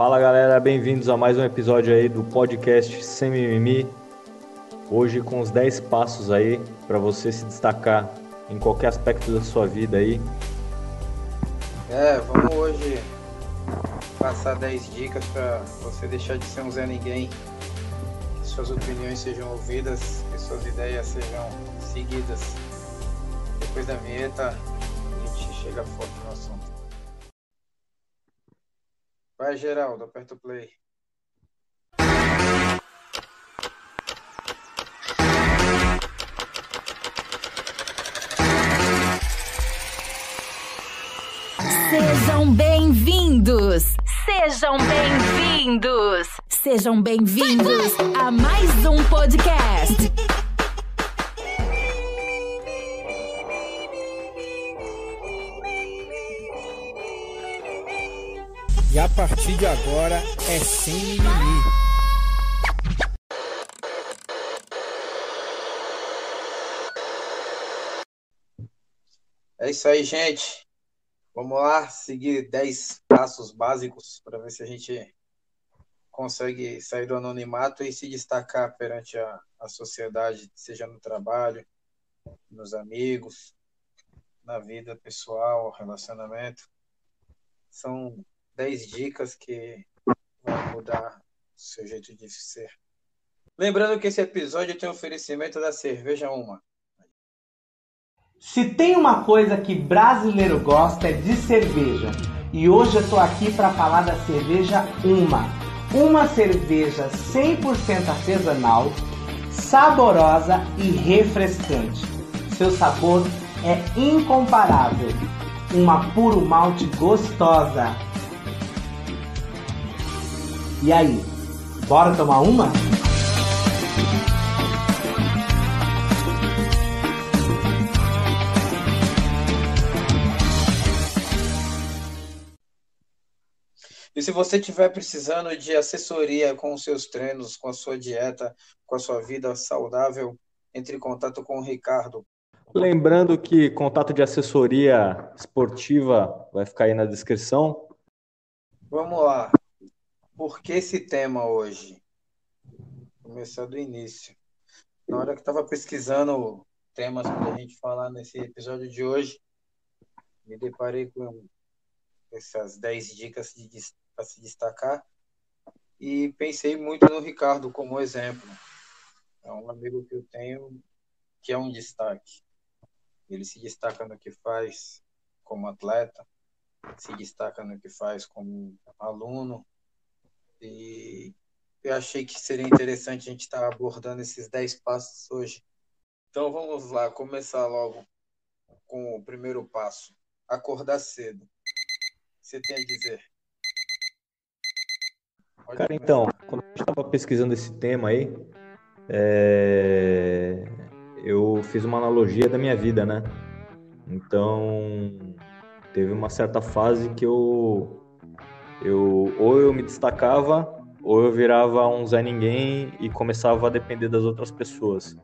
Fala galera, bem-vindos a mais um episódio aí do podcast Sem Mimimi. Hoje com os 10 passos aí para você se destacar em qualquer aspecto da sua vida aí. É, vamos hoje passar 10 dicas para você deixar de ser um Zé Ninguém, que suas opiniões sejam ouvidas, que suas ideias sejam seguidas. Depois da vinheta, a gente chega forte no assunto. Vai, Geraldo, aperta o play. Sejam bem-vindos! Sejam bem-vindos! Sejam bem-vindos a mais um podcast. Partir de agora é sem mimimi. É isso aí, gente. Vamos lá, seguir 10 passos básicos para ver se a gente consegue sair do anonimato e se destacar perante a, a sociedade, seja no trabalho, nos amigos, na vida pessoal, relacionamento. São 10 dicas que vão mudar o seu jeito de ser. Lembrando que esse episódio tem oferecimento da Cerveja Uma. Se tem uma coisa que brasileiro gosta é de cerveja. E hoje eu tô aqui para falar da cerveja Uma. Uma cerveja 100% artesanal, saborosa e refrescante. Seu sabor é incomparável. Uma puro malte gostosa. E aí, bora tomar uma? E se você estiver precisando de assessoria com os seus treinos, com a sua dieta, com a sua vida saudável, entre em contato com o Ricardo. Lembrando que contato de assessoria esportiva vai ficar aí na descrição. Vamos lá. Por que esse tema hoje? Começar do início. Na hora que estava pesquisando temas para a gente falar nesse episódio de hoje, me deparei com essas 10 dicas para se destacar e pensei muito no Ricardo como exemplo. É um amigo que eu tenho que é um destaque. Ele se destaca no que faz como atleta, se destaca no que faz como aluno e eu achei que seria interessante a gente estar abordando esses 10 passos hoje. Então vamos lá, começar logo com o primeiro passo: acordar cedo você tem a dizer? Pode Cara, começar. então, quando a gente estava pesquisando esse tema aí, é... eu fiz uma analogia da minha vida, né? Então, teve uma certa fase que eu, eu ou eu me destacava ou eu virava um Zé Ninguém e começava a depender das outras pessoas.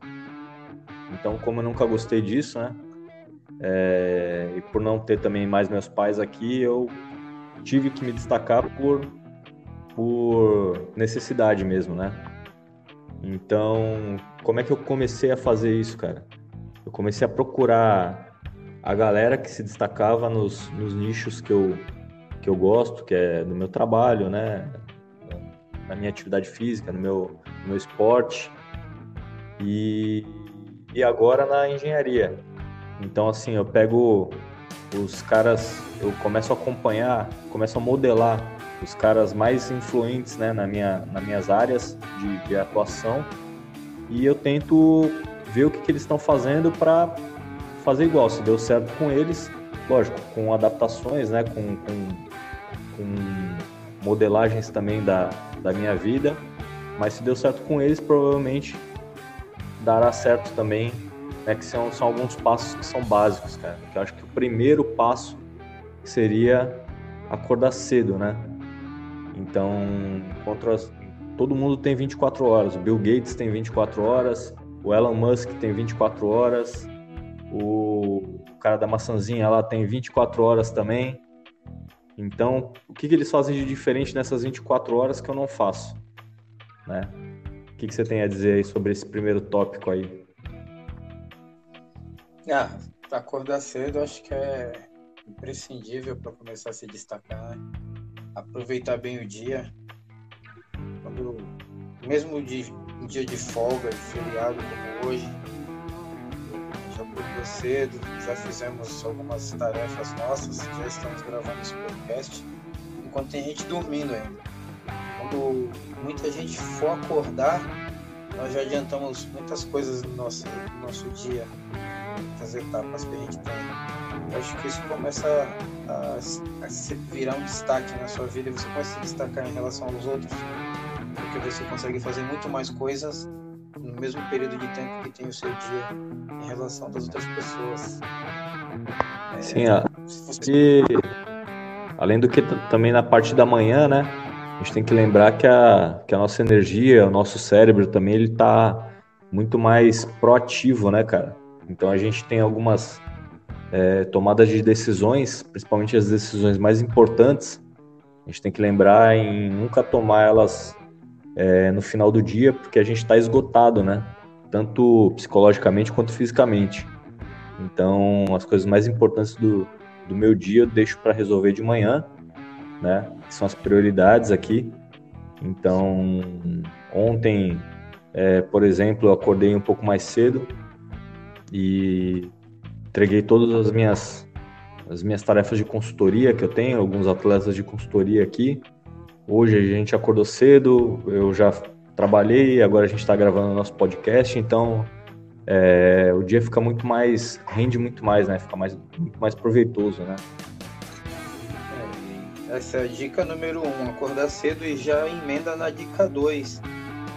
Então, como eu nunca gostei disso, né? É, e por não ter também mais meus pais aqui, eu tive que me destacar por, por necessidade mesmo, né? Então, como é que eu comecei a fazer isso, cara? Eu comecei a procurar a galera que se destacava nos, nos nichos que eu, que eu gosto, que é no meu trabalho, né? Na minha atividade física, no meu, no meu esporte. E, e agora na engenharia. Então, assim, eu pego os caras, eu começo a acompanhar, começo a modelar os caras mais influentes né, na minha, nas minhas áreas de, de atuação e eu tento ver o que, que eles estão fazendo para fazer igual. Se deu certo com eles, lógico, com adaptações, né, com, com, com modelagens também da, da minha vida, mas se deu certo com eles, provavelmente dará certo também né, que são, são alguns passos que são básicos, cara. Que eu acho que o primeiro passo seria acordar cedo, né? Então, contra as, todo mundo tem 24 horas. O Bill Gates tem 24 horas, o Elon Musk tem 24 horas, o cara da maçãzinha lá tem 24 horas também. Então, o que, que eles fazem de diferente nessas 24 horas que eu não faço? Né? O que, que você tem a dizer aí sobre esse primeiro tópico aí? Ah, acordar cedo acho que é imprescindível para começar a se destacar, né? aproveitar bem o dia. Quando, mesmo de, um dia de folga, de feriado como hoje, cedo, já fizemos algumas tarefas nossas, já estamos gravando esse podcast, enquanto tem gente dormindo ainda. Quando muita gente for acordar, nós já adiantamos muitas coisas no nosso, no nosso dia, muitas etapas que a gente tem. Eu acho que isso começa a, a, se virar um destaque na sua vida e você começa a se destacar em relação aos outros, porque você consegue fazer muito mais coisas no mesmo período de tempo que tem o seu dia em relação das outras pessoas. É, Sim, a... você... além do que também na parte da manhã, né? A gente tem que lembrar que a, que a nossa energia, o nosso cérebro também, ele tá muito mais proativo, né, cara? Então a gente tem algumas é, tomadas de decisões, principalmente as decisões mais importantes, a gente tem que lembrar em nunca tomar elas é, no final do dia, porque a gente está esgotado, né? Tanto psicologicamente quanto fisicamente. Então, as coisas mais importantes do, do meu dia eu deixo para resolver de manhã, né? São as prioridades aqui. Então, ontem, é, por exemplo, eu acordei um pouco mais cedo e entreguei todas as minhas as minhas tarefas de consultoria que eu tenho, alguns atletas de consultoria aqui. Hoje a gente acordou cedo, eu já trabalhei, agora a gente está gravando nosso podcast, então é, o dia fica muito mais, rende muito mais, né? Fica mais, muito mais proveitoso, né? É, essa é a dica número um, acordar cedo e já emenda na dica dois,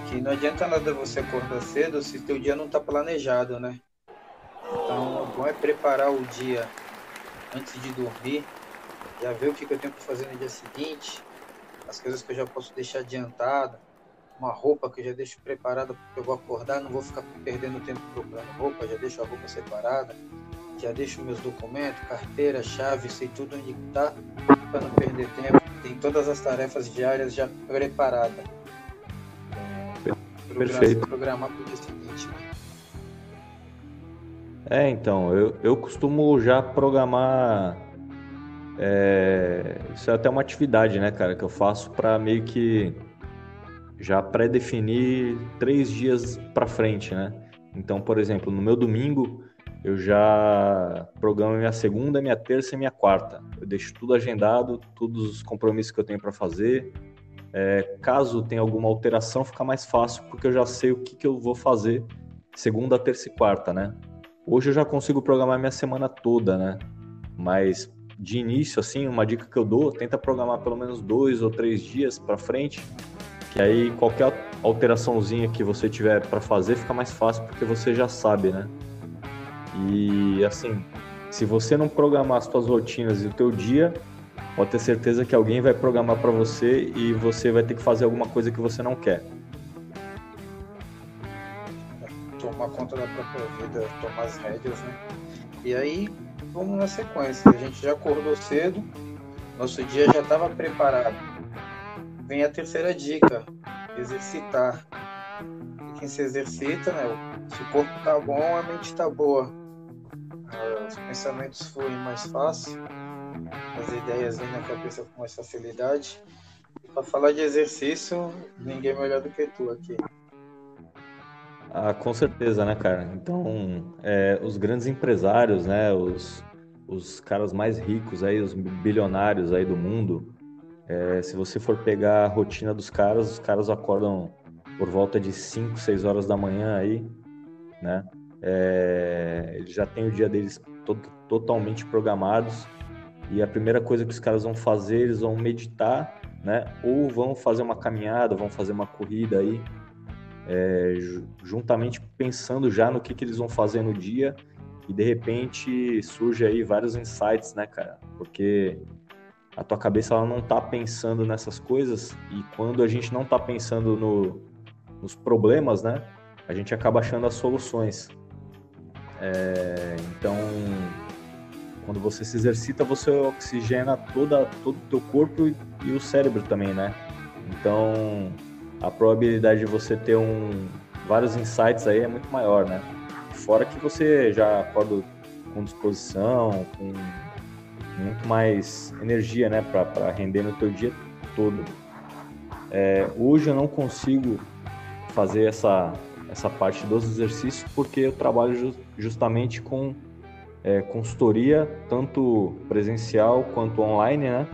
que não adianta nada você acordar cedo se teu dia não está planejado, né? Então, o bom é preparar o dia antes de dormir, já ver o que eu tenho para fazer no dia seguinte, as coisas que eu já posso deixar adiantada, uma roupa que eu já deixo preparada porque eu vou acordar, não vou ficar perdendo tempo procurando roupa, já deixo a roupa separada, já deixo meus documentos, carteira, chave, sei tudo onde está, para não perder tempo. Tem todas as tarefas diárias já preparadas. Perfeito. Programar para o dia seguinte. Né? É, então, eu, eu costumo já programar. É, isso é até uma atividade, né, cara, que eu faço para meio que já pré-definir três dias para frente, né? Então, por exemplo, no meu domingo eu já programo minha segunda, minha terça e minha quarta. Eu deixo tudo agendado, todos os compromissos que eu tenho para fazer. É, caso tenha alguma alteração, fica mais fácil porque eu já sei o que, que eu vou fazer segunda, terça e quarta, né? Hoje eu já consigo programar minha semana toda, né? Mas de início, assim, uma dica que eu dou, tenta programar pelo menos dois ou três dias para frente, que aí qualquer alteraçãozinha que você tiver para fazer fica mais fácil porque você já sabe, né? E assim, se você não programar as suas rotinas e o teu dia, pode ter certeza que alguém vai programar para você e você vai ter que fazer alguma coisa que você não quer. tomar conta da própria vida, tomar as rédeas, né? E aí, vamos na sequência. A gente já acordou cedo, nosso dia já estava preparado. Vem a terceira dica: exercitar. E quem se exercita, né? Se o corpo tá bom, a mente tá boa. Ah, os pensamentos fluem mais fácil, as ideias vêm na cabeça com mais facilidade. Para falar de exercício, ninguém melhor do que tu aqui. Ah, com certeza, né, cara? Então, é, os grandes empresários, né, os, os caras mais ricos aí, os bilionários aí do mundo, é, se você for pegar a rotina dos caras, os caras acordam por volta de 5, 6 horas da manhã aí, né? É, eles já têm o dia deles to totalmente programados e a primeira coisa que os caras vão fazer, eles vão meditar, né? Ou vão fazer uma caminhada, vão fazer uma corrida aí, é, juntamente pensando já no que, que eles vão fazer no dia e de repente surge aí vários insights, né, cara? Porque a tua cabeça ela não tá pensando nessas coisas e quando a gente não tá pensando no, nos problemas, né, a gente acaba achando as soluções. É, então, quando você se exercita, você oxigena toda, todo o teu corpo e, e o cérebro também, né? Então, a probabilidade de você ter um, vários insights aí é muito maior, né? Fora que você já acorda com disposição, com muito mais energia, né, para render no teu dia todo. É, hoje eu não consigo fazer essa essa parte dos exercícios porque eu trabalho ju justamente com é, consultoria, tanto presencial quanto online, né?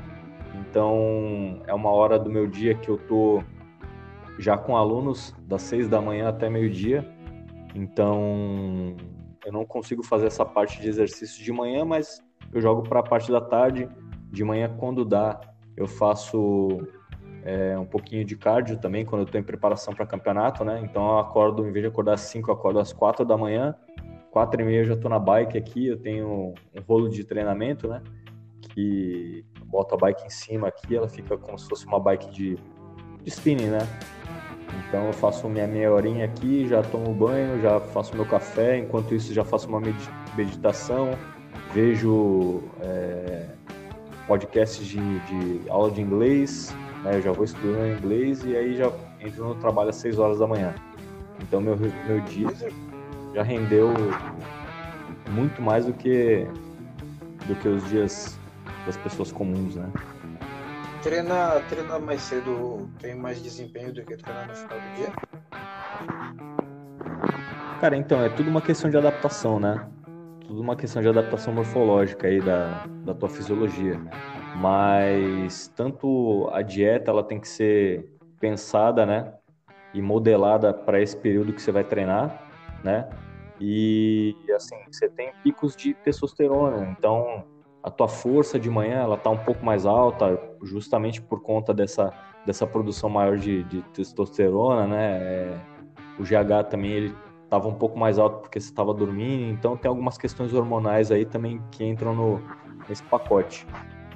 Então é uma hora do meu dia que eu tô já com alunos das seis da manhã até meio-dia. Então eu não consigo fazer essa parte de exercício de manhã, mas eu jogo para a parte da tarde. De manhã, quando dá, eu faço é, um pouquinho de cardio também, quando eu estou em preparação para campeonato, né? Então eu acordo, em vez de acordar às 5, eu acordo às 4 da manhã. 4 e meia eu já estou na bike aqui, eu tenho um rolo de treinamento, né? Que boto a bike em cima aqui, ela fica como se fosse uma bike de, de spinning, né? Então eu faço minha meia horinha aqui, já tomo banho, já faço meu café, enquanto isso já faço uma meditação, vejo é, podcasts de, de, aula de inglês, né? eu já vou estudando inglês e aí já entro no trabalho às 6 horas da manhã. Então meu, meu dia já rendeu muito mais do que, do que os dias das pessoas comuns, né? Treinar, treinar mais cedo tem mais desempenho do que treinar no final do dia? Cara, então, é tudo uma questão de adaptação, né? Tudo uma questão de adaptação morfológica aí da, da tua fisiologia. Mas tanto a dieta, ela tem que ser pensada, né? E modelada para esse período que você vai treinar, né? E, assim, você tem picos de testosterona, então a tua força de manhã ela tá um pouco mais alta, justamente por conta dessa, dessa produção maior de, de testosterona, né? É, o GH também ele estava um pouco mais alto porque você estava dormindo, então tem algumas questões hormonais aí também que entram no, nesse pacote.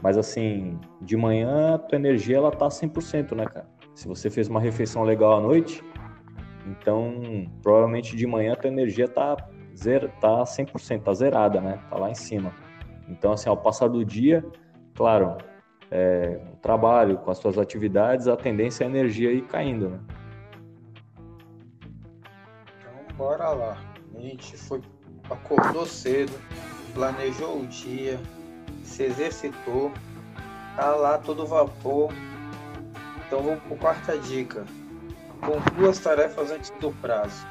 Mas assim, de manhã a tua energia ela tá 100%, né, cara? Se você fez uma refeição legal à noite, então provavelmente de manhã a tua energia tá zero, tá 100%, tá zerada, né? Tá lá em cima. Então, assim, ao passar do dia, claro, é, o trabalho, com as suas atividades, a tendência é a energia ir caindo, né? Então, bora lá. A gente foi, acordou cedo, planejou o dia, se exercitou, tá lá todo vapor. Então, vamos para a quarta dica. Conclua as tarefas antes do prazo.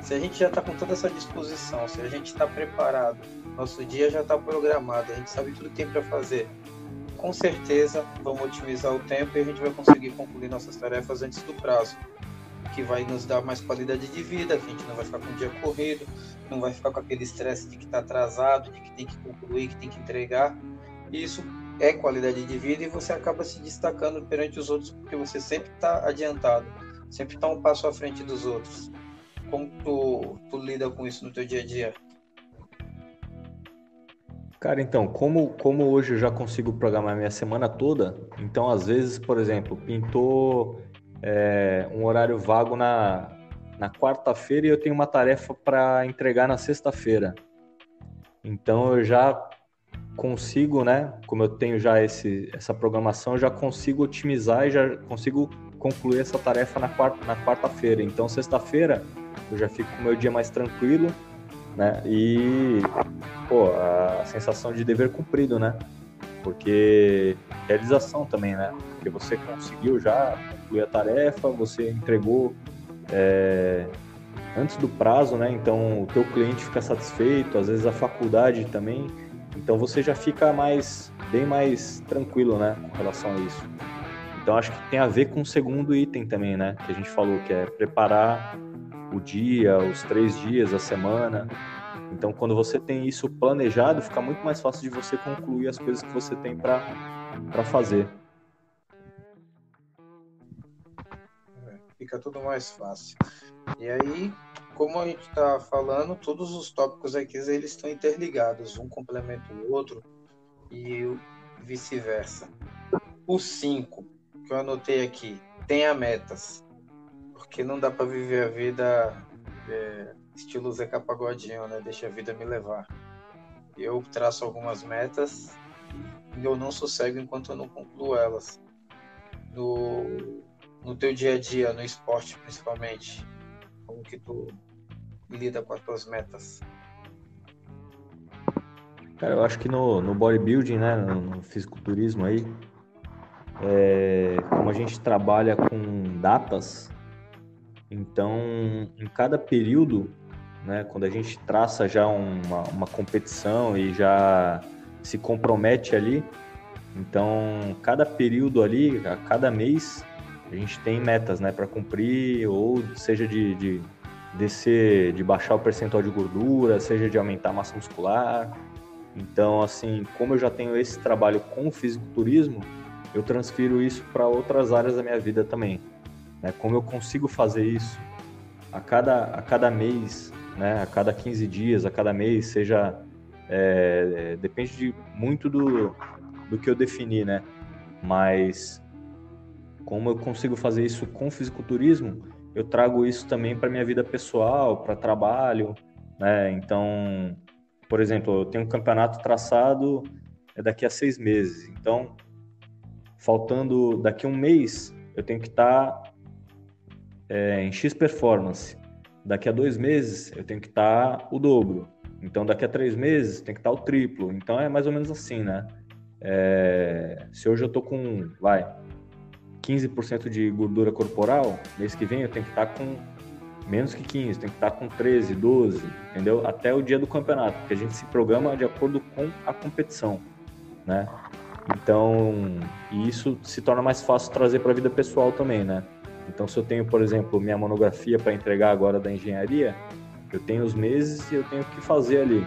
Se a gente já está com toda essa disposição, se a gente está preparado, nosso dia já está programado, a gente sabe tudo que tem para fazer. Com certeza, vamos otimizar o tempo e a gente vai conseguir concluir nossas tarefas antes do prazo, que vai nos dar mais qualidade de vida, que a gente não vai ficar com o dia corrido, não vai ficar com aquele estresse de que está atrasado, de que tem que concluir, que tem que entregar. Isso é qualidade de vida e você acaba se destacando perante os outros porque você sempre está adiantado, sempre está um passo à frente dos outros. Como tu, tu lida com isso no teu dia a dia? Cara, então, como, como hoje eu já consigo programar minha semana toda, então às vezes, por exemplo, pintou é, um horário vago na, na quarta-feira e eu tenho uma tarefa para entregar na sexta-feira. Então eu já consigo, né? Como eu tenho já esse, essa programação, eu já consigo otimizar e já consigo concluir essa tarefa na quarta na quarta-feira. Então sexta-feira eu já fico com o meu dia mais tranquilo né? E pô, a sensação de dever cumprido, né? Porque realização também, né? Porque você conseguiu já concluir a tarefa, você entregou é, antes do prazo, né? Então o teu cliente fica satisfeito, às vezes a faculdade também. Então você já fica mais bem mais tranquilo, né, com relação a isso. Então acho que tem a ver com o segundo item também, né, que a gente falou que é preparar o dia, os três dias, a semana. Então, quando você tem isso planejado, fica muito mais fácil de você concluir as coisas que você tem para fazer. É, fica tudo mais fácil. E aí, como a gente está falando, todos os tópicos aqui eles estão interligados, um complementa o outro e vice-versa. O 5, que eu anotei aqui, tenha metas porque não dá para viver a vida é, estilo Zeca Pagodinho, né? Deixa a vida me levar. eu traço algumas metas e eu não sossego enquanto eu não concluo elas. No, no teu dia a dia, no esporte principalmente, como que tu lida com as tuas metas? Cara, eu acho que no, no bodybuilding, né, no, no fisiculturismo aí, é, como a gente trabalha com datas, então em cada período, né, quando a gente traça já uma, uma competição e já se compromete ali, então cada período ali, a cada mês, a gente tem metas, né, para cumprir, ou seja de, de descer, de baixar o percentual de gordura, seja de aumentar a massa muscular. Então, assim, como eu já tenho esse trabalho com o fisiculturismo, eu transfiro isso para outras áreas da minha vida também. Né? Como eu consigo fazer isso a cada, a cada mês, né? a cada 15 dias, a cada mês, seja. É, é, depende de, muito do, do que eu defini, né? Mas como eu consigo fazer isso com fisiculturismo, eu trago isso também para minha vida pessoal, para trabalho, né? Então, por exemplo, eu tenho um campeonato traçado é daqui a seis meses. Então, faltando daqui a um mês, eu tenho que estar tá, é, em X performance. Daqui a dois meses, eu tenho que estar tá o dobro. Então, daqui a três meses, tem que estar tá o triplo. Então, é mais ou menos assim, né? É, se hoje eu tô com, vai, 15% de gordura corporal, mês que vem eu tenho que estar com menos que 15, tem que estar com 13, 12, entendeu? Até o dia do campeonato, porque a gente se programa de acordo com a competição, né? Então, isso se torna mais fácil trazer para a vida pessoal também, né? Então, se eu tenho, por exemplo, minha monografia para entregar agora da engenharia, eu tenho os meses e eu tenho que fazer ali.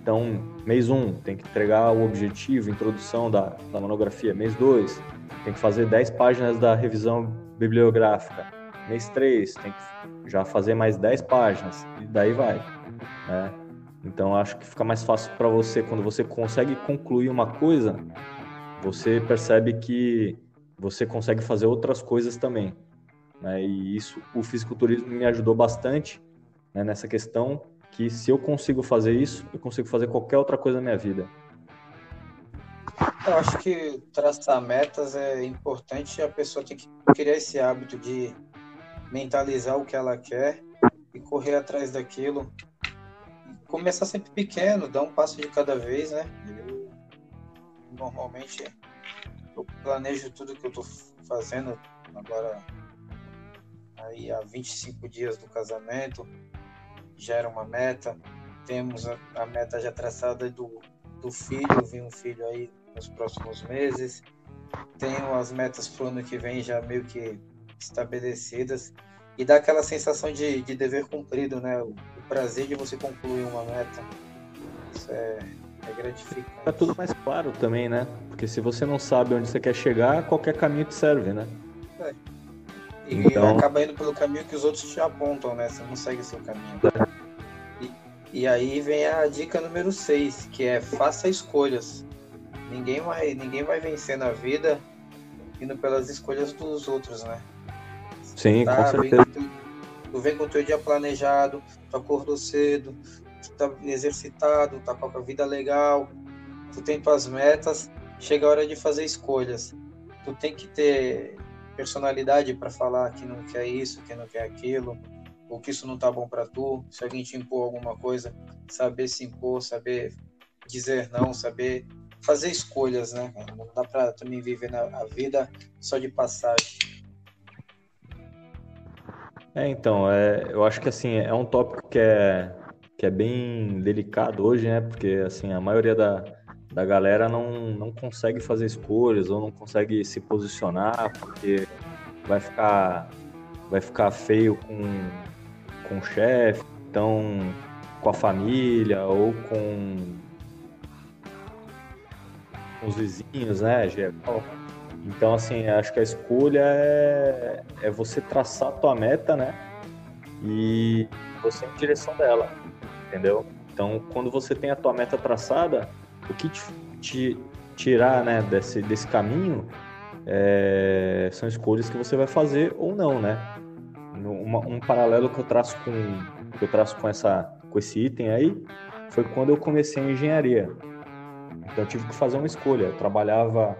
Então, mês 1, um, tem que entregar o objetivo, introdução da, da monografia. Mês 2, tem que fazer 10 páginas da revisão bibliográfica. Mês 3, tem que já fazer mais 10 páginas. E daí vai. Né? Então acho que fica mais fácil para você quando você consegue concluir uma coisa, você percebe que você consegue fazer outras coisas também. Né? E isso, o fisiculturismo me ajudou bastante né, nessa questão que se eu consigo fazer isso, eu consigo fazer qualquer outra coisa na minha vida. Eu acho que traçar metas é importante. A pessoa tem que criar esse hábito de mentalizar o que ela quer e correr atrás daquilo começar sempre pequeno, dar um passo de cada vez, né? Eu, normalmente eu planejo tudo que eu tô fazendo agora aí há 25 dias do casamento, já era uma meta. Temos a, a meta já traçada do, do filho, vi um filho aí nos próximos meses. Tenho as metas para o ano que vem já meio que estabelecidas e dá aquela sensação de, de dever cumprido, né? O, o prazer de você concluir uma meta. Isso é, é gratificante. Fica tudo mais claro também, né? Porque se você não sabe onde você quer chegar, qualquer caminho te serve, né? É. E então... acaba indo pelo caminho que os outros te apontam, né? Você não segue o seu caminho. E, e aí vem a dica número 6, que é faça escolhas. Ninguém vai, ninguém vai vencer na vida indo pelas escolhas dos outros, né? Sim, tá? com certeza. Tu, tu, vem com o teu dia planejado, tu acordou cedo, tu tá exercitado, tá com a vida legal, tu tem tuas metas, chega a hora de fazer escolhas. Tu tem que ter personalidade para falar que não quer isso, que não quer aquilo, ou que isso não tá bom para tu. Se alguém te impor alguma coisa, saber se impor, saber dizer não, saber fazer escolhas, né? Não dá para também viver a vida só de passagem. É, então, é, eu acho que assim, é um tópico que é, que é bem delicado hoje, né? Porque assim, a maioria da, da galera não, não consegue fazer escolhas ou não consegue se posicionar porque vai ficar, vai ficar feio com, com o chefe, então com a família ou com, os vizinhos, né? Geral. Então, assim, acho que a escolha é, é você traçar a tua meta, né? E você em direção dela, entendeu? Então, quando você tem a tua meta traçada, o que te, te tirar né, desse, desse caminho é, são escolhas que você vai fazer ou não, né? Um paralelo que eu traço com que eu traço com essa com esse item aí foi quando eu comecei a engenharia. Então eu tive que fazer uma escolha. Eu trabalhava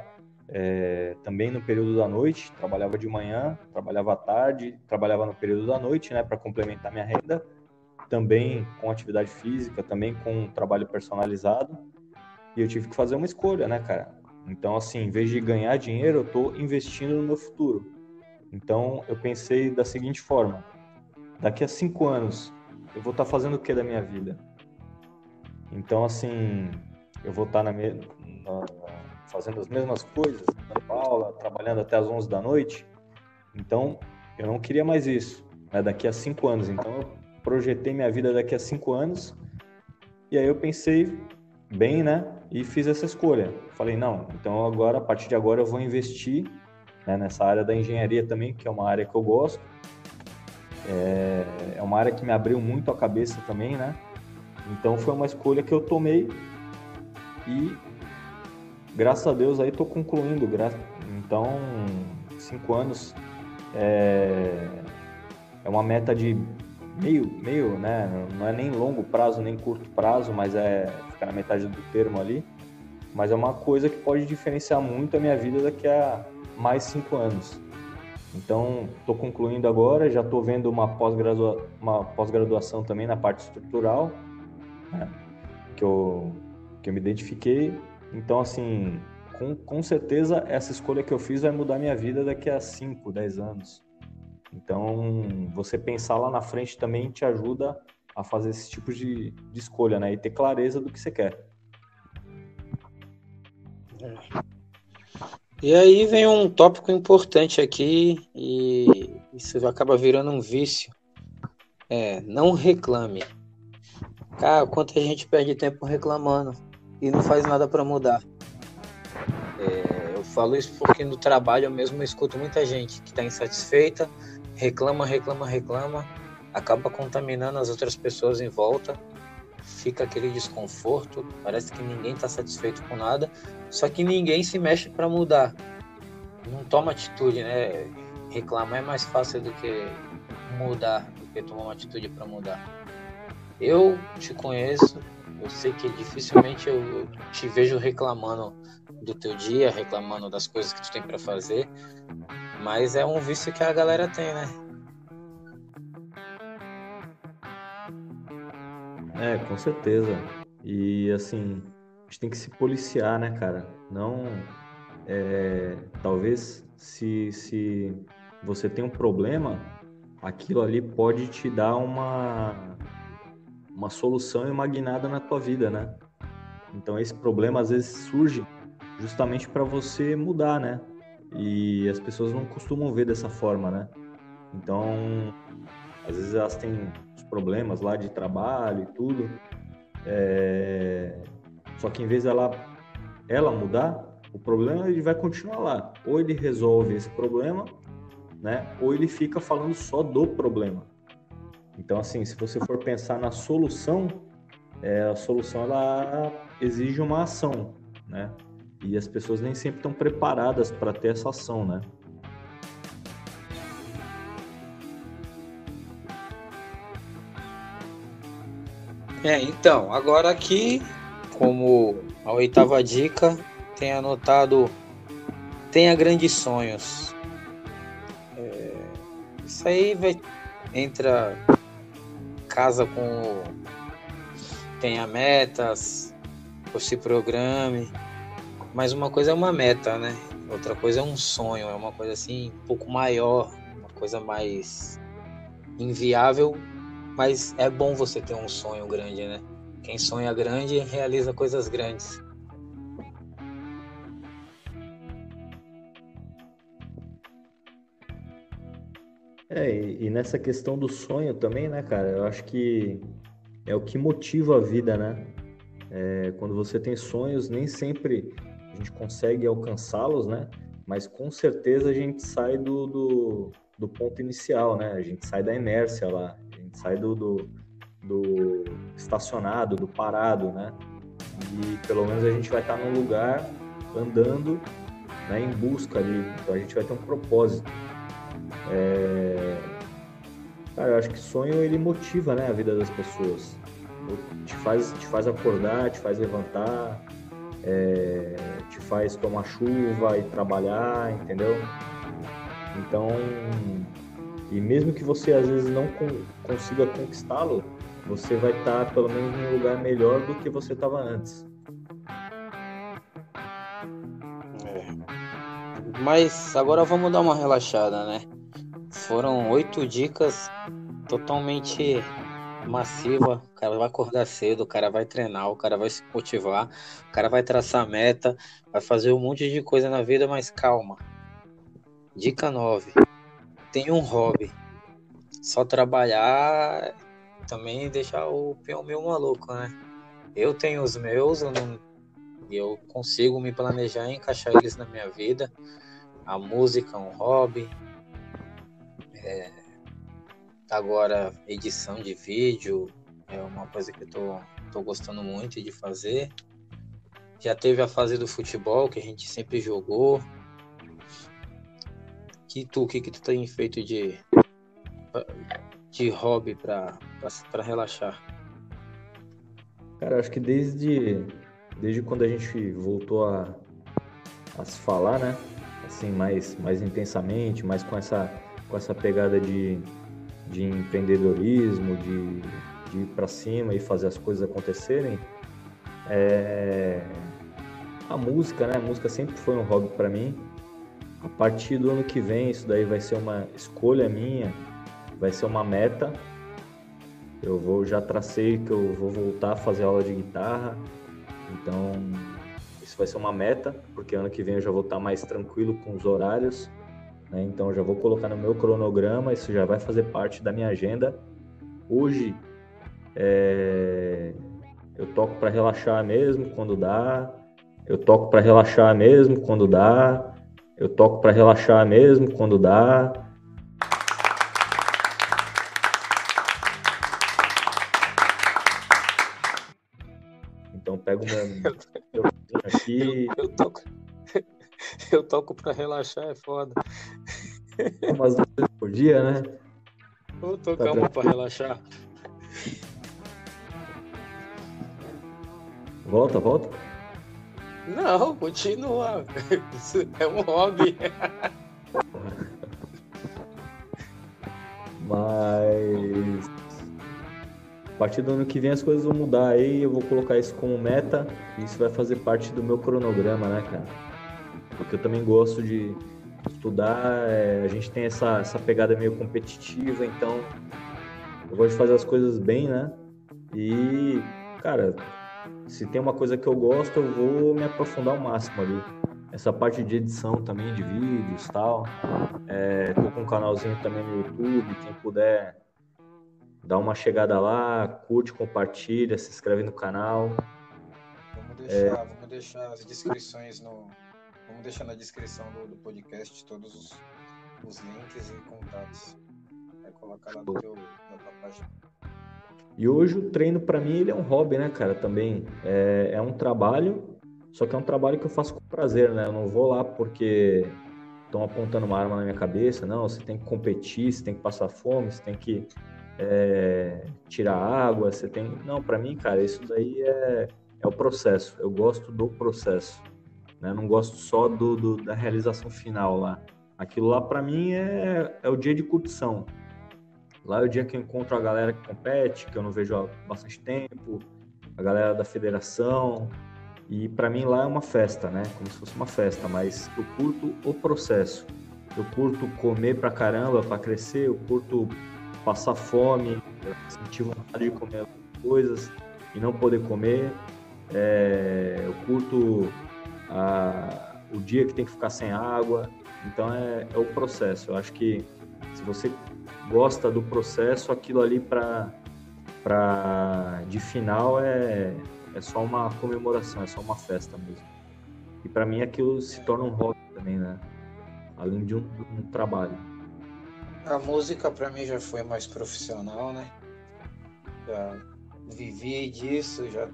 é, também no período da noite, trabalhava de manhã, trabalhava à tarde, trabalhava no período da noite, né, para complementar minha renda, também com atividade física, também com trabalho personalizado. E eu tive que fazer uma escolha, né, cara? Então, assim, em vez de ganhar dinheiro, eu estou investindo no meu futuro. Então, eu pensei da seguinte forma: daqui a cinco anos, eu vou estar tá fazendo o que da minha vida? Então, assim, eu vou estar tá na, na, fazendo as mesmas coisas, dando aula, trabalhando até as 11 da noite. Então, eu não queria mais isso, né, daqui a cinco anos. Então, eu projetei minha vida daqui a cinco anos. E aí eu pensei bem, né, e fiz essa escolha. Falei, não, então agora, a partir de agora, eu vou investir né, nessa área da engenharia também, que é uma área que eu gosto. É, é uma área que me abriu muito a cabeça também, né? Então foi uma escolha que eu tomei e graças a Deus aí estou concluindo. Então, cinco anos é, é uma meta de meio, meio, né? Não é nem longo prazo, nem curto prazo, mas é ficar na metade do termo ali. Mas é uma coisa que pode diferenciar muito a minha vida daqui a mais cinco anos. Então, estou concluindo agora, já estou vendo uma pós-graduação pós também na parte estrutural, né? que, eu, que eu me identifiquei. Então, assim, com, com certeza essa escolha que eu fiz vai mudar minha vida daqui a 5, 10 anos. Então, você pensar lá na frente também te ajuda a fazer esse tipo de, de escolha, né? E ter clareza do que você quer. E aí vem um tópico importante aqui e isso acaba virando um vício. É, não reclame. Cara, quanto a gente perde tempo reclamando e não faz nada para mudar. É, eu falo isso porque no trabalho eu mesmo escuto muita gente que está insatisfeita, reclama, reclama, reclama, acaba contaminando as outras pessoas em volta, fica aquele desconforto, parece que ninguém está satisfeito com nada, só que ninguém se mexe para mudar. Não toma atitude, né? Reclamar é mais fácil do que mudar, do que tomar uma atitude para mudar. Eu te conheço, eu sei que dificilmente eu te vejo reclamando do teu dia, reclamando das coisas que tu tem para fazer, mas é um vício que a galera tem, né? É, com certeza. E assim, a gente tem que se policiar, né, cara? Não. É, talvez se, se você tem um problema, aquilo ali pode te dar uma, uma solução e uma guinada na tua vida, né? Então esse problema às vezes surge justamente para você mudar, né? E as pessoas não costumam ver dessa forma, né? Então, às vezes elas têm os problemas lá de trabalho e tudo, é... só que em vez dela ela mudar, o problema ele vai continuar lá. Ou ele resolve esse problema, né? Ou ele fica falando só do problema. Então, assim, se você for pensar na solução, é, a solução ela exige uma ação, né? E as pessoas nem sempre estão preparadas para ter essa ação, né? É, então, agora aqui, como a oitava dica, tem anotado tenha grandes sonhos. É, isso aí vai entra casa com tenha metas, ou se programe. Mas uma coisa é uma meta, né? Outra coisa é um sonho, é uma coisa assim um pouco maior, uma coisa mais inviável, mas é bom você ter um sonho grande, né? Quem sonha grande realiza coisas grandes. É, e nessa questão do sonho também, né, cara? Eu acho que é o que motiva a vida, né? É, quando você tem sonhos, nem sempre a gente consegue alcançá-los, né? Mas com certeza a gente sai do, do, do, ponto inicial, né? A gente sai da inércia lá, a gente sai do, do, do estacionado, do parado, né? E pelo menos a gente vai estar num lugar andando né, em busca ali. Então a gente vai ter um propósito. É... Cara, eu acho que sonho ele motiva né, a vida das pessoas. te faz, te faz acordar, te faz levantar, é, te faz tomar chuva e trabalhar, entendeu? Então, e mesmo que você às vezes não consiga conquistá-lo, você vai estar tá, pelo menos em um lugar melhor do que você estava antes. É. Mas agora vamos dar uma relaxada, né? Foram oito dicas totalmente massiva. O cara vai acordar cedo, o cara vai treinar, o cara vai se motivar, o cara vai traçar meta, vai fazer um monte de coisa na vida, mas calma. Dica 9. Tem um hobby. Só trabalhar também deixar o peão meio maluco, né? Eu tenho os meus, eu não eu consigo me planejar e encaixar eles na minha vida. A música é um hobby. É, agora, edição de vídeo é uma coisa que eu tô, tô gostando muito de fazer. Já teve a fase do futebol que a gente sempre jogou. Que tu, o que, que tu tem feito de, de hobby para relaxar? Cara, acho que desde, desde quando a gente voltou a, a se falar, né? Assim, mais, mais intensamente, mais com essa, com essa pegada de, de empreendedorismo, de, de ir para cima e fazer as coisas acontecerem. É... A música, né? A música sempre foi um hobby para mim. A partir do ano que vem, isso daí vai ser uma escolha minha, vai ser uma meta. Eu vou já tracei que eu vou voltar a fazer aula de guitarra. Então, isso vai ser uma meta, porque ano que vem eu já vou estar mais tranquilo com os horários né? Então eu já vou colocar no meu cronograma, isso já vai fazer parte da minha agenda. Hoje é... eu toco para relaxar mesmo quando dá, eu toco para relaxar mesmo quando dá, eu toco para relaxar mesmo quando dá. Então pego meu, meu aqui. Eu toco. Pra relaxar, é foda. Umas duas vezes por dia, né? Vou tocar tá uma pra relaxar. Volta, volta. Não, continua. Isso é um hobby. Mas a partir do ano que vem as coisas vão mudar aí, eu vou colocar isso como meta isso vai fazer parte do meu cronograma, né, cara? Porque eu também gosto de estudar, é, a gente tem essa, essa pegada meio competitiva, então eu gosto de fazer as coisas bem, né? E, cara, se tem uma coisa que eu gosto, eu vou me aprofundar ao máximo ali. Essa parte de edição também, de vídeos e tal. É, tô com um canalzinho também no YouTube, quem puder dá uma chegada lá, curte, compartilha, se inscreve no canal. Vamos deixar, é... vamos deixar as descrições no, Vamos deixar na descrição do, do podcast todos os, os, links e contatos. É colocar lá no teu, na tua página. E hoje o treino para mim ele é um hobby, né, cara? Também é, é, um trabalho, só que é um trabalho que eu faço com prazer, né? Eu não vou lá porque estão apontando uma arma na minha cabeça, não. Você tem que competir, você tem que passar fome, você tem que é, tirar água, você tem. Não, para mim, cara, isso daí é, é o processo. Eu gosto do processo. Né? Não gosto só do, do, da realização final lá. Aquilo lá para mim é, é o dia de curtição. Lá é o dia que eu encontro a galera que compete, que eu não vejo há bastante tempo, a galera da federação. E para mim lá é uma festa, né? Como se fosse uma festa, mas eu curto o processo. Eu curto comer pra caramba, para crescer, eu curto passar fome, sentir vontade de comer coisas e não poder comer. É, eu curto a, o dia que tem que ficar sem água. Então é, é o processo. Eu acho que se você gosta do processo, aquilo ali para para de final é, é só uma comemoração, é só uma festa mesmo. E para mim aquilo se torna um hobby também, né? Além de um, um trabalho. A música para mim já foi mais profissional, né? Já vivi disso, já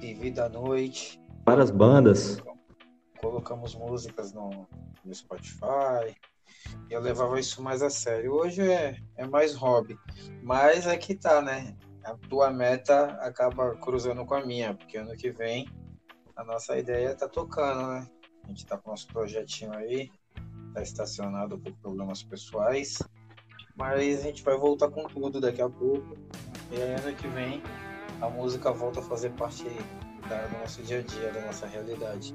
vivi da noite. Várias bandas colocamos músicas no, no Spotify. Eu levava isso mais a sério. Hoje é, é mais hobby. Mas é tá, né? a tua meta acaba cruzando com a minha, porque ano que vem a nossa ideia tá tocando, né? A gente tá com nosso projetinho aí, tá estacionado por problemas pessoais, mas a gente vai voltar com tudo daqui a pouco. E aí, ano que vem a música volta a fazer parte da, do nosso dia a dia, da nossa realidade.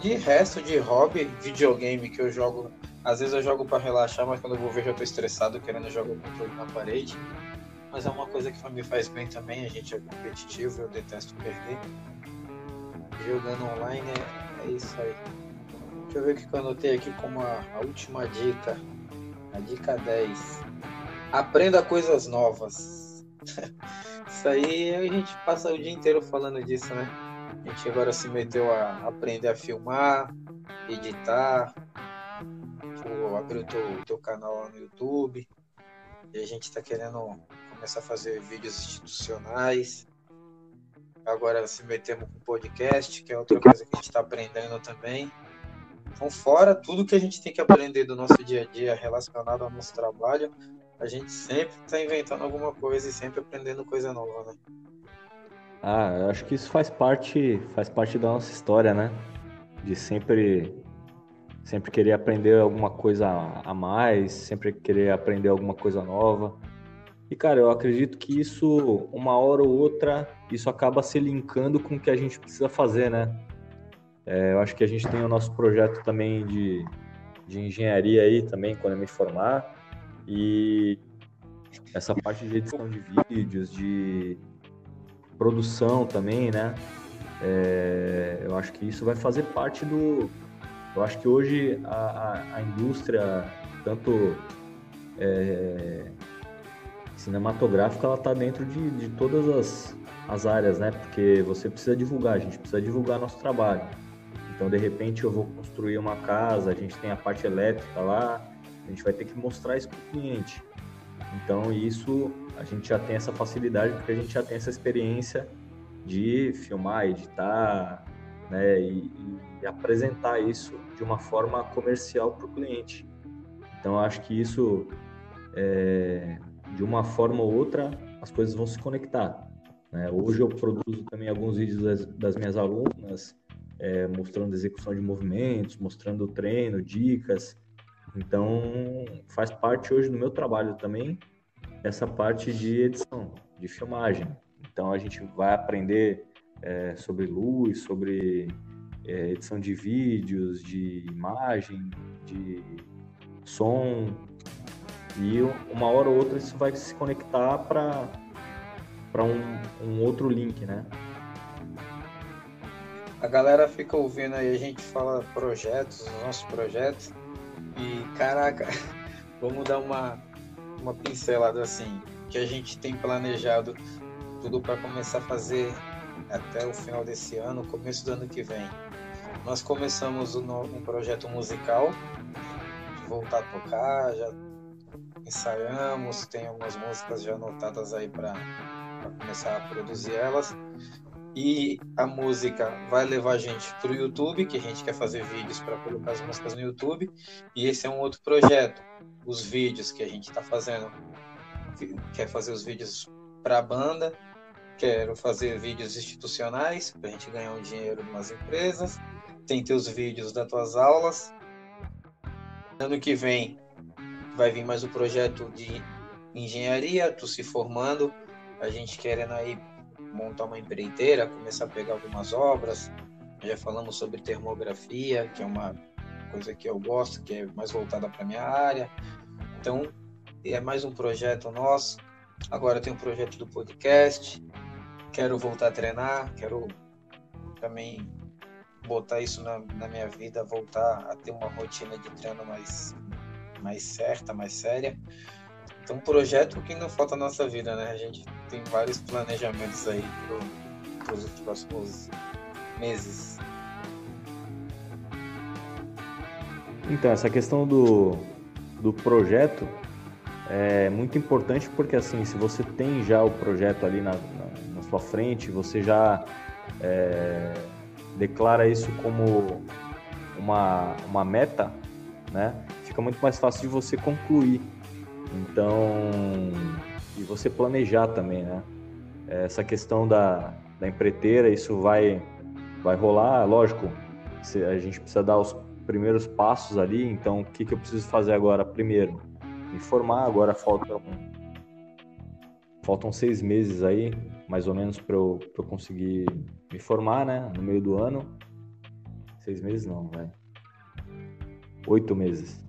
De resto de hobby, videogame que eu jogo, às vezes eu jogo para relaxar, mas quando eu vou ver já tô estressado querendo jogar o controle na parede. Mas é uma coisa que me faz bem também, a gente é competitivo, eu detesto perder. Jogando online é, é isso aí. Deixa eu ver o que eu anotei aqui como a, a última dica. A dica 10. Aprenda coisas novas. Isso aí a gente passa o dia inteiro falando disso, né? A gente agora se meteu a aprender a filmar, editar, abrir o teu, teu canal no YouTube. E a gente está querendo começar a fazer vídeos institucionais. Agora se metemos com podcast, que é outra coisa que a gente está aprendendo também. Então, fora tudo que a gente tem que aprender do nosso dia a dia relacionado ao nosso trabalho, a gente sempre está inventando alguma coisa e sempre aprendendo coisa nova, né? Ah, eu acho que isso faz parte, faz parte da nossa história, né? De sempre, sempre querer aprender alguma coisa a mais, sempre querer aprender alguma coisa nova. E, cara, eu acredito que isso, uma hora ou outra, isso acaba se linkando com o que a gente precisa fazer, né? É, eu acho que a gente tem o nosso projeto também de, de engenharia aí também, quando eu me formar. E essa parte de edição de vídeos, de produção também, né? É, eu acho que isso vai fazer parte do. Eu acho que hoje a, a, a indústria, tanto é, cinematográfica, ela está dentro de, de todas as, as áreas, né? Porque você precisa divulgar, a gente precisa divulgar nosso trabalho. Então, de repente, eu vou construir uma casa, a gente tem a parte elétrica lá, a gente vai ter que mostrar isso para o cliente. Então, isso a gente já tem essa facilidade porque a gente já tem essa experiência de filmar, editar, né, e, e apresentar isso de uma forma comercial para o cliente. Então, acho que isso, é, de uma forma ou outra, as coisas vão se conectar. Né? Hoje eu produzo também alguns vídeos das, das minhas alunas, é, mostrando execução de movimentos, mostrando treino, dicas. Então, faz parte hoje do meu trabalho também essa parte de edição, de filmagem. Então, a gente vai aprender é, sobre luz, sobre é, edição de vídeos, de imagem, de som. E uma hora ou outra isso vai se conectar para um, um outro link, né? a galera fica ouvindo aí, a gente fala projetos, os nossos projetos, e caraca, vamos dar uma, uma pincelada assim, que a gente tem planejado tudo para começar a fazer até o final desse ano, começo do ano que vem. Nós começamos um, um projeto musical, de voltar a tocar, já ensaiamos, tem algumas músicas já anotadas aí para começar a produzir elas. E a música vai levar a gente para o YouTube, que a gente quer fazer vídeos para colocar as músicas no YouTube. E esse é um outro projeto. Os vídeos que a gente está fazendo, quer fazer os vídeos para a banda, quero fazer vídeos institucionais para a gente ganhar um dinheiro nas empresas. Tem teus vídeos das tuas aulas. Ano que vem vai vir mais o um projeto de engenharia, tu se formando, a gente querendo aí montar uma empreiteira, começar a pegar algumas obras. Já falamos sobre termografia, que é uma coisa que eu gosto, que é mais voltada para minha área. Então, é mais um projeto nosso. Agora tem um projeto do podcast. Quero voltar a treinar, quero também botar isso na, na minha vida, voltar a ter uma rotina de treino mais, mais certa, mais séria. Então, projeto que não falta na nossa vida, né? A gente tem vários planejamentos aí para os próximos meses. Então, essa questão do, do projeto é muito importante porque, assim, se você tem já o projeto ali na, na, na sua frente, você já é, declara isso como uma, uma meta, né? Fica muito mais fácil de você concluir então, e você planejar também, né? Essa questão da, da empreiteira, isso vai, vai rolar, lógico, a gente precisa dar os primeiros passos ali, então o que, que eu preciso fazer agora? Primeiro, me formar, agora faltam, faltam seis meses aí, mais ou menos, para eu, eu conseguir me formar, né? No meio do ano. Seis meses não, vai. Oito meses.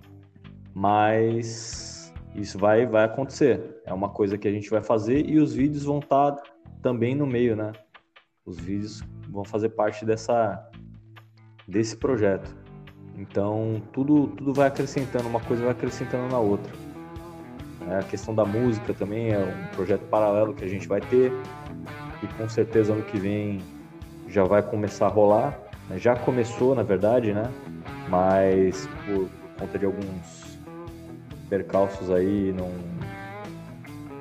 Mas isso vai, vai acontecer. É uma coisa que a gente vai fazer e os vídeos vão estar tá também no meio, né? Os vídeos vão fazer parte dessa, desse projeto. Então tudo, tudo vai acrescentando, uma coisa vai acrescentando na outra. É, a questão da música também é um projeto paralelo que a gente vai ter e com certeza ano que vem já vai começar a rolar. Já começou, na verdade, né? Mas por, por conta de alguns percalços aí não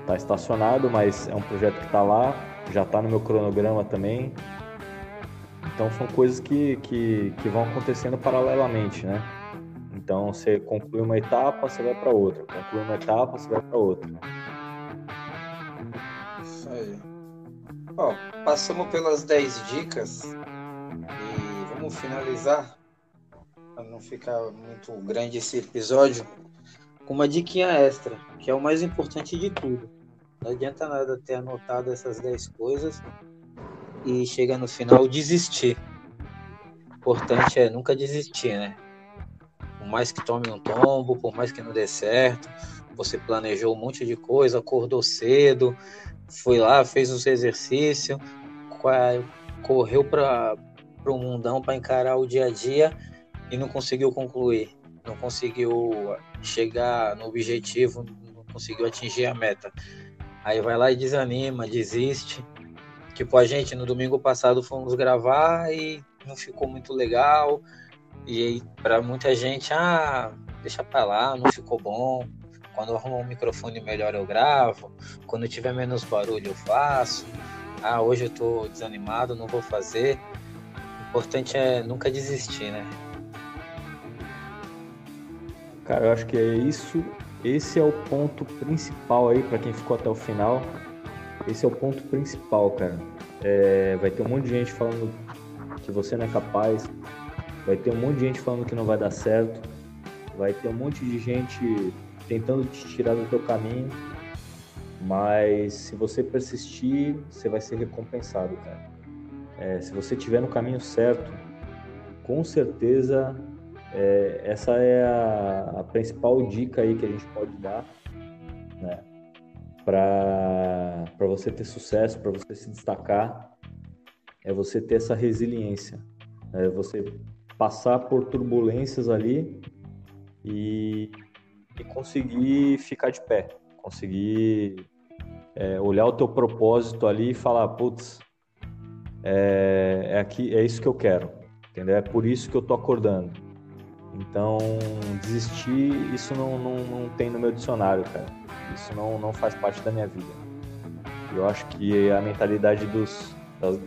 está estacionado, mas é um projeto que está lá, já está no meu cronograma também. Então são coisas que, que, que vão acontecendo paralelamente, né? Então você conclui uma etapa, você vai para outra. Conclui uma etapa, você vai para outra. Isso aí. Ó, passamos pelas 10 dicas e vamos finalizar para não ficar muito grande esse episódio com uma diquinha extra, que é o mais importante de tudo. Não adianta nada ter anotado essas 10 coisas e chega no final desistir. O importante é nunca desistir, né? Por mais que tome um tombo, por mais que não dê certo, você planejou um monte de coisa, acordou cedo, foi lá, fez os exercícios, correu para o mundão para encarar o dia a dia e não conseguiu concluir, não conseguiu chegar no objetivo, não conseguiu atingir a meta. Aí vai lá e desanima, desiste, Tipo, a gente no domingo passado fomos gravar e não ficou muito legal. E para muita gente, ah, deixa pra lá, não ficou bom. Quando eu arrumo um microfone melhor eu gravo. Quando tiver menos barulho eu faço. Ah, hoje eu tô desanimado, não vou fazer. O importante é nunca desistir, né? Cara, eu acho que é isso. Esse é o ponto principal aí para quem ficou até o final esse é o ponto principal, cara. É, vai ter um monte de gente falando que você não é capaz, vai ter um monte de gente falando que não vai dar certo, vai ter um monte de gente tentando te tirar do teu caminho, mas se você persistir, você vai ser recompensado, cara. É, se você estiver no caminho certo, com certeza é, essa é a, a principal dica aí que a gente pode dar, né? para você ter sucesso, para você se destacar, é você ter essa resiliência, é você passar por turbulências ali e, e conseguir ficar de pé, conseguir é, olhar o teu propósito ali e falar, putz, é, é, aqui, é isso que eu quero, entendeu? É por isso que eu tô acordando. Então, desistir, isso não, não, não tem no meu dicionário, cara isso não, não faz parte da minha vida. Eu acho que a mentalidade dos, das,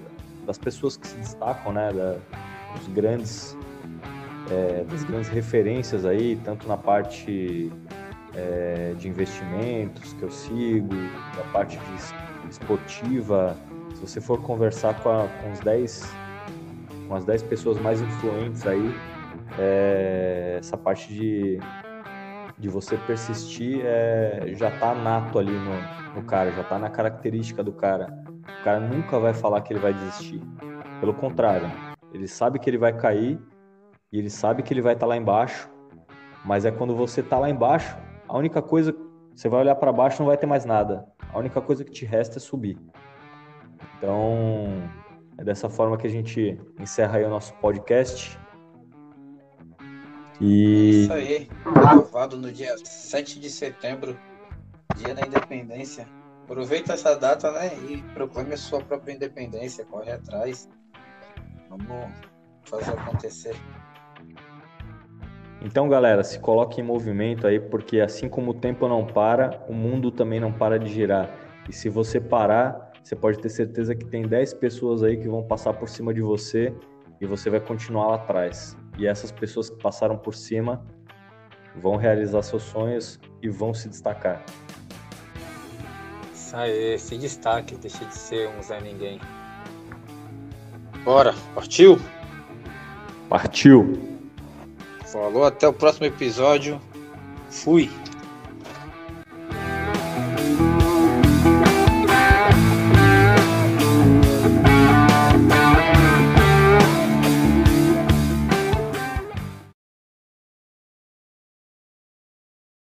das pessoas que se destacam, né, da, dos grandes, é, das grandes referências aí, tanto na parte é, de investimentos que eu sigo, na parte esportiva, se você for conversar com, a, com os 10 com as 10 pessoas mais influentes aí, é, essa parte de de você persistir é, já tá nato ali no, no cara, já tá na característica do cara. O cara nunca vai falar que ele vai desistir. Pelo contrário, ele sabe que ele vai cair e ele sabe que ele vai estar tá lá embaixo, mas é quando você tá lá embaixo, a única coisa você vai olhar para baixo não vai ter mais nada. A única coisa que te resta é subir. Então, é dessa forma que a gente encerra aí o nosso podcast. E... Isso aí, gravado no dia 7 de setembro, dia da independência. Aproveita essa data, né? E proclame a sua própria independência, corre atrás. Vamos fazer acontecer. Então, galera, se coloque em movimento aí, porque assim como o tempo não para, o mundo também não para de girar. E se você parar, você pode ter certeza que tem 10 pessoas aí que vão passar por cima de você e você vai continuar lá atrás e essas pessoas que passaram por cima vão realizar seus sonhos e vão se destacar. Aê, se destaque, deixa de ser um Zé Ninguém. Bora, partiu? Partiu! Falou, até o próximo episódio. Fui!